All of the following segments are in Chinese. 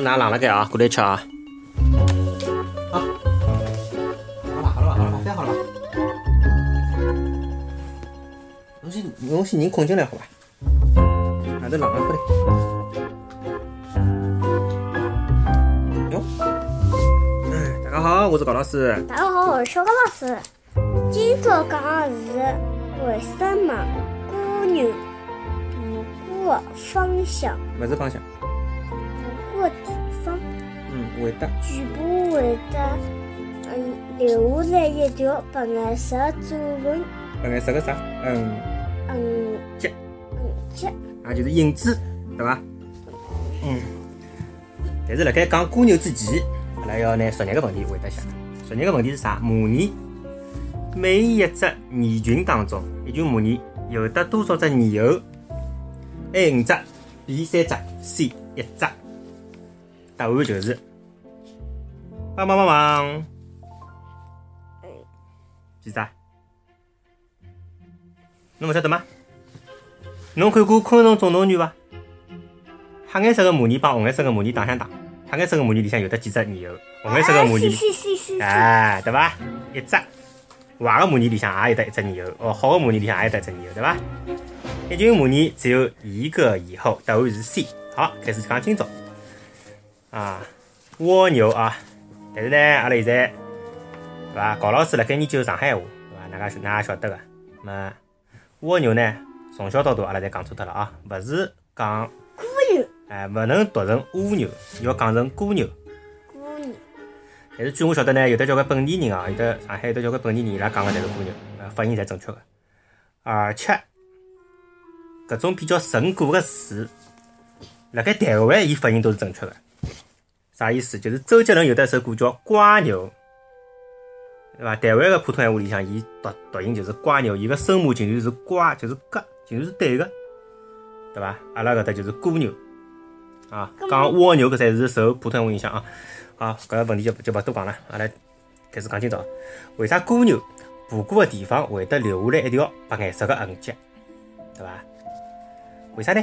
都拿冷了盖啊，过来吃啊。好，好了好了好了，再好了吧。侬先侬先人困进来好吧？啊，都冷了过来。哟，哎，大家好，我是高老师。大家好，我是小高老师。今朝讲的是为什么蜗牛不过方向，不是方向？不过地方，嗯，会得全部会得嗯留下来一条白颜色的皱纹，白颜色个啥？嗯，嗯结，嗯结。啊，就是影子，对伐？嗯。但是辣盖讲蜗牛之前，阿拉要拿昨日个问题回答一下。昨日个问题是啥？模拟每一只蚁群当中，一群模拟有得多少只蚁后？A 五只，B 三只，C 一只。答案就是，帮帮帮忙，几只？侬勿晓得吗？侬看过《昆虫总动员》伐？黑颜色个蚂蚁帮红颜色个蚂蚁打相打，黑颜色个蚂蚁里向有得几只蚁后，红颜色个模拟里，是是是是。哎，对伐？一只。坏个蚂蚁里向也有得一只蚁后，哦，好个蚂蚁里向也有得一只蚁后，对伐？一群蚂蚁只有一个蚁后，答案是 C。好，开始讲今朝啊，蜗牛啊，但是呢，阿拉现在对伐？高老师辣盖研究上海话，对伐？大家㑚也晓得个，么蜗牛呢，从小到大阿拉侪讲错脱了啊，勿是讲蜗牛，哎，勿能读成蜗牛，要讲成蜗牛。蜗牛，但是据我晓得呢，有的交关本地人啊，有的上海有的交关本地人，伊拉讲个侪是蜗牛，呃，发音侪正确个。而且，搿种比较成果个词，辣盖台湾伊发音都是正确个。啥意思？就是周杰伦有得一首歌叫《瓜牛》，对伐？台湾个普通闲话里向，伊读读音就是瓜牛，伊个声母竟然是瓜，就是嘎，竟然是对个，对伐？阿拉搿搭就是蜗牛啊，讲蜗牛搿才是受普通话影响啊。好，搿个问题就就勿多讲了，阿拉开始讲今朝。为啥蜗牛爬过个地方会得留下来一条白颜色个痕迹，对伐？为啥呢？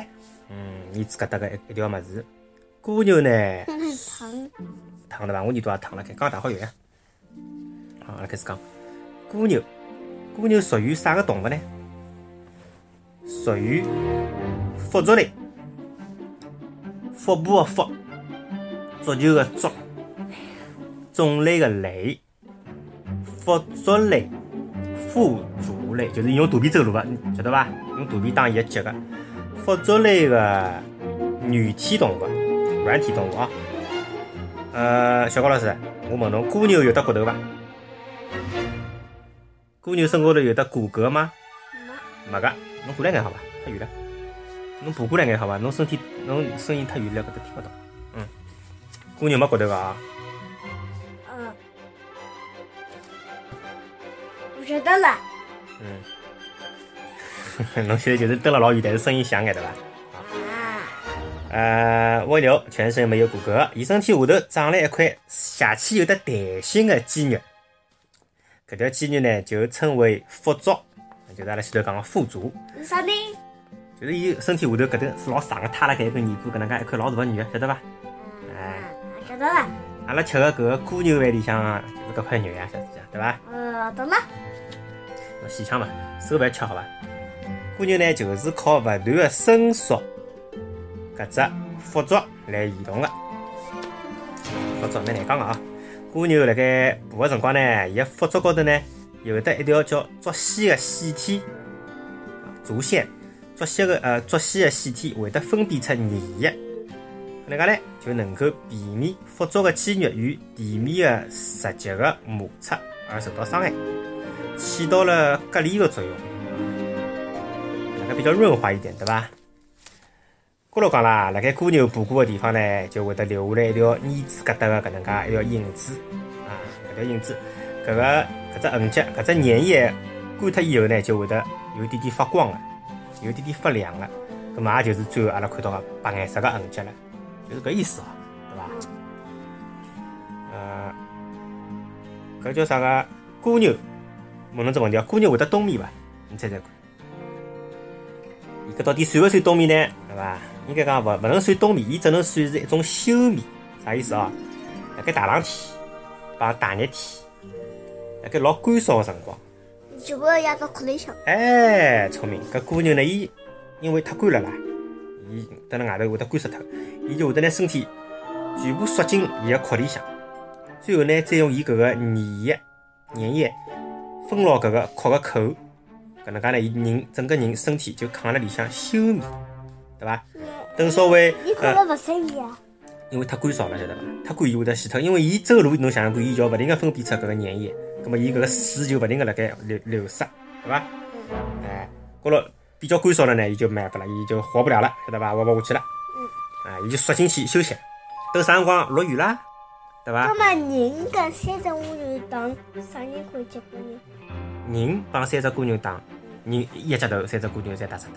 嗯，你指搿搭个一一条物事，蜗牛呢糖，烫对伐？我耳朵也烫了，开刚打好药呀。好，阿拉开始讲蜗牛。蜗牛属于啥个动物呢？属于腹足类，腹部的腹，足球的足，种类的类，腹足类，腹足类，就是用肚皮走路个，晓得伐？用肚皮当伊个脚的，腹足类的软体动物，软体动物啊。呃，小高老师，我问侬，蜗牛有得骨头伐？蜗牛身高头有得骨骼吗？没，没个，侬过来眼好伐？太远了。侬爬过来眼好伐？侬身体侬声音太远了，搿搭听勿到。嗯，蜗牛没骨头个啊。嗯，我晓得了。嗯，侬现在就是蹲了老远，但是声音响眼对伐？啊，呃，蜗牛全身没有骨骼，伊身体下头长了一块下去有的弹性的肌肉，搿条肌肉呢就称为腹足，就是阿拉前头讲的腹足，是啥呢？就是伊身体下头搿头是老长个塌辣盖一根泥巴搿能介一块老大的肉，晓得伐？哎，嗯，晓得了。阿拉吃的搿个蜗牛饭里向就是搿块肉呀，小子对伐？呃，懂了。侬细腔伐？手勿要吃好伐？蜗牛呢，就是靠勿断的伸缩搿只腹足来移动个。腹足蛮难讲个啊。蜗牛辣盖爬个辰光呢，伊个腹足高头呢有得一条叫足硒个细体，足线。足硒个呃足硒个细体会得分泌出粘液，搿能介呢就能够避免腹足个肌肉与地面个直接个摩擦而受到伤害，起到了隔离个作用。那个比较润滑一点，对伐？过了讲啦，辣盖蜗牛爬过个地方呢，就会得留下来一条黏子疙瘩个搿能介一条印子啊，搿条印子，搿个搿只痕迹，搿只粘液干脱以后呢，就会得有点点发光个，有点点发亮个，搿么也就是最后阿拉看到个白颜色个痕迹了，就是搿意思哦，对伐？呃，搿叫啥个？蜗牛，问侬只问题哦，蜗牛会得冬眠伐？你猜猜看？伊搿到底算勿算冬眠呢？对伐？应该讲勿勿能算冬眠，伊只能算是一种休眠。啥意思啊？辣盖大冷天帮大热天，辣盖老干燥个辰光，就会压到裤里向。哎，聪明！搿蜗牛呢，伊因为太干了啦，伊蹲辣外头会得干死脱，伊就会得拿身体全部缩进伊个壳里向，最后呢，再用伊搿个粘液、粘液封牢搿个壳个口，搿能介呢，伊人整个人身体就扛辣里向休眠，对伐？等稍微呃，你看了勿适意啊？因为太干燥了，晓得伐？太干伊会得死脱，因为伊走路侬想想看，伊就要勿停个分泌出搿个粘液，葛末伊搿个水就勿停个辣盖流流失，对伐？哎，过了比较干燥了呢，伊就没办法了，伊就活不了了，晓得伐？活勿下去了。啊，伊就缩进去休息。等啥辰光落雨啦，对伐那？么人跟三只蜗牛打，啥人可以结婚呢？人帮三只蜗牛打，人一只头，三只蜗牛侪打死脱。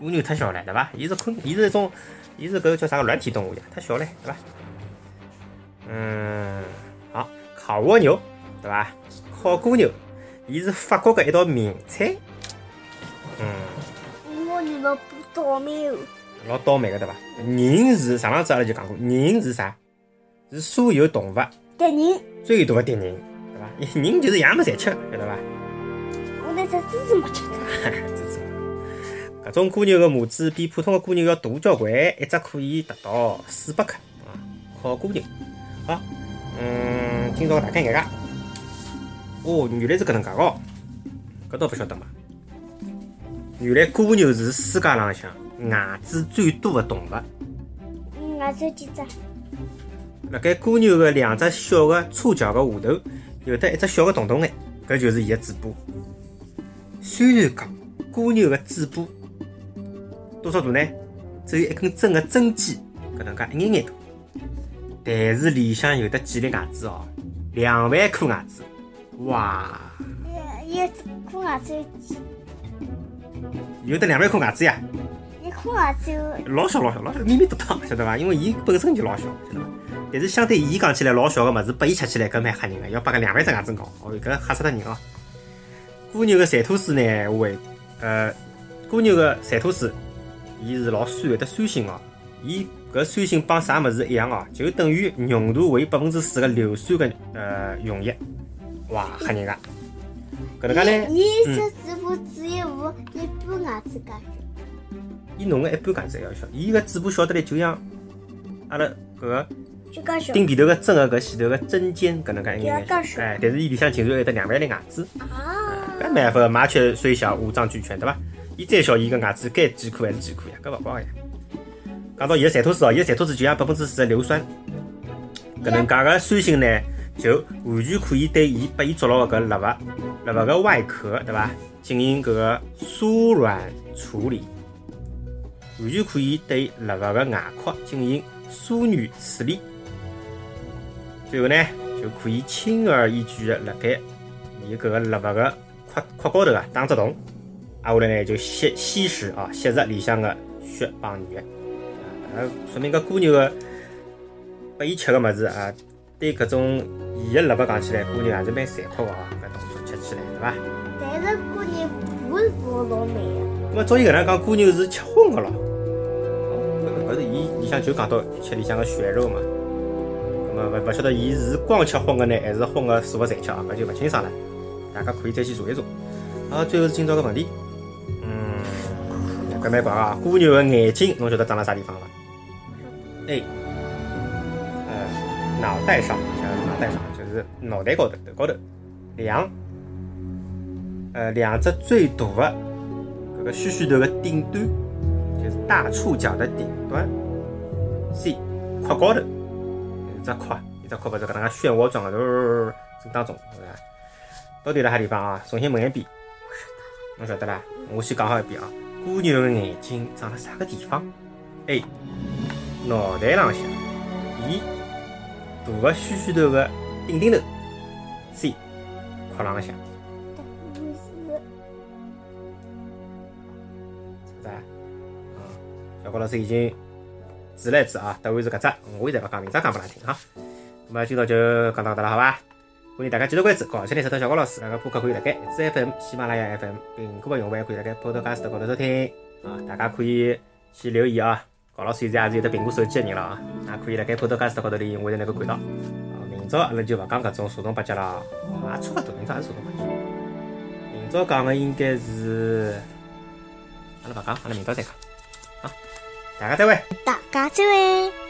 蜗牛太小了，对伐？伊是昆，伊是一种，伊是搿个叫啥个软体动物呀，太小了，对伐？嗯，好，烤蜗牛，对伐？烤蜗牛，伊是法国个一道名菜。嗯，蜗牛老倒霉哦。老倒霉个，对伐？人是上浪子阿拉就讲过，人是啥？是所有动物敌人，最大的敌人，对伐？人就是样么侪吃，晓得伐？只猪猪没吃脱。这种搿种蜗牛个母子比普通的蜗牛要大交关，一只可以达到四百克啊！好蜗牛，好，嗯，今朝大概眼界。哦，原来是搿能介哦，搿倒勿晓得嘛。原来蜗牛是世界浪向牙齿最多的动物。嗯，还有几只？辣盖蜗牛个两只小个触角个下头，有得一只小个洞洞眼，搿就是伊个嘴巴。虽然讲蜗牛个嘴巴多少大呢？只有一根针个针尖搿能介一眼眼大，但是里向有的几粒牙齿哦，两万颗牙齿，哇，一一只颗牙齿有几？有得两万颗牙齿呀，一颗牙齿有老小老小老小，咪咪嘟嘟，晓得伐？因为伊本身就老小，晓得伐？但是相对伊讲起来老小个物事，拨伊吃起来搿蛮吓人个，要把搿两万只牙齿咬，哦，搿吓死脱人哦。蜗牛个馋吐水呢，会呃，蜗牛个馋吐水，伊是老酸，有得酸性哦。伊搿酸性帮啥物事一样哦，就等于浓度为百分之四个硫酸个呃溶液，哇，吓人个。搿能介呢，伊伊只嘴巴只有无一半牙齿介小，伊侬个一半牙齿还要小，伊个嘴巴小得来就像阿拉搿个。顶皮头个针个搿前头个针尖搿能介一眼眼小，就介小哎，但是伊里向竟然有得两万粒牙齿，啊，搿没办法，麻雀虽小五脏俱全，对伐？伊再小，伊个牙齿该几颗还是几颗呀，搿勿怪个呀。讲到伊个馋吐水哦，伊个馋吐水就像百分之四个硫酸，搿能介个酸性呢，就完全可以对伊拨伊捉牢个搿肋巴、肋巴个外壳，对伐？进行搿个酥软处理，完全可以对肋巴个外壳进行酥软处理。最后呢，就可以轻而易举的辣盖伊搿个肋巴个壳壳高头啊打只洞，挨下来呢就吸吸食啊吸食里向个血帮肉，啊，说明搿蜗牛个拨伊吃个物事啊，对搿种伊个肋巴讲起来，蜗牛还是蛮残酷个哦，搿动作吃起来对伐？但是蜗牛不是不老美个，那么照伊搿能讲，蜗牛是吃荤个咯。哦，搿搿是伊里向就讲到吃里向个血肉嘛。那么勿勿晓得伊是光吃荤个呢，还是荤个素个侪吃啊？搿就勿清爽了。大家可以再去查一查。好，最后是今朝个问题。嗯，搿蛮怪啊！蜗牛个眼睛，侬晓得长辣啥地方伐？A，呃，脑袋上，像脑袋上就是脑袋高头头高头。两，呃，两只最大的搿个须须头个顶端，就是大触角的顶端。C，壳高头，一只壳，一只壳勿是搿能介漩涡状个，呃正当中，对伐？到底辣啥地方啊？重新问一遍，侬晓得啦？我先讲好一遍啊。蜗牛的眼睛长在啥个地方？A，脑袋浪向；B，大个须须头个顶顶头；C，壳浪向。不是是吧？啊，小高老师已经指了一指啊，答案是搿只，我现在勿讲，明朝讲拨㑚听哈。那么今朝就讲到搿搭了，好伐？欢迎大家继续关注搞笑的石头小高老师，那个播客可以辣盖 SFM、喜马拉雅 FM、苹果的用户也可以辣盖 Podcast 高头收听啊。大家可以去留言啊，高老师现在也是有得苹果手机的人了啊，也可以辣盖 Podcast 高头里，我侪能够看到。啊，明朝阿拉就勿讲搿种社动八脚了，也差勿多，明朝也是社动八脚。明朝讲的应该是，阿拉勿讲，阿拉明朝再讲。好，大家再会。大家再会。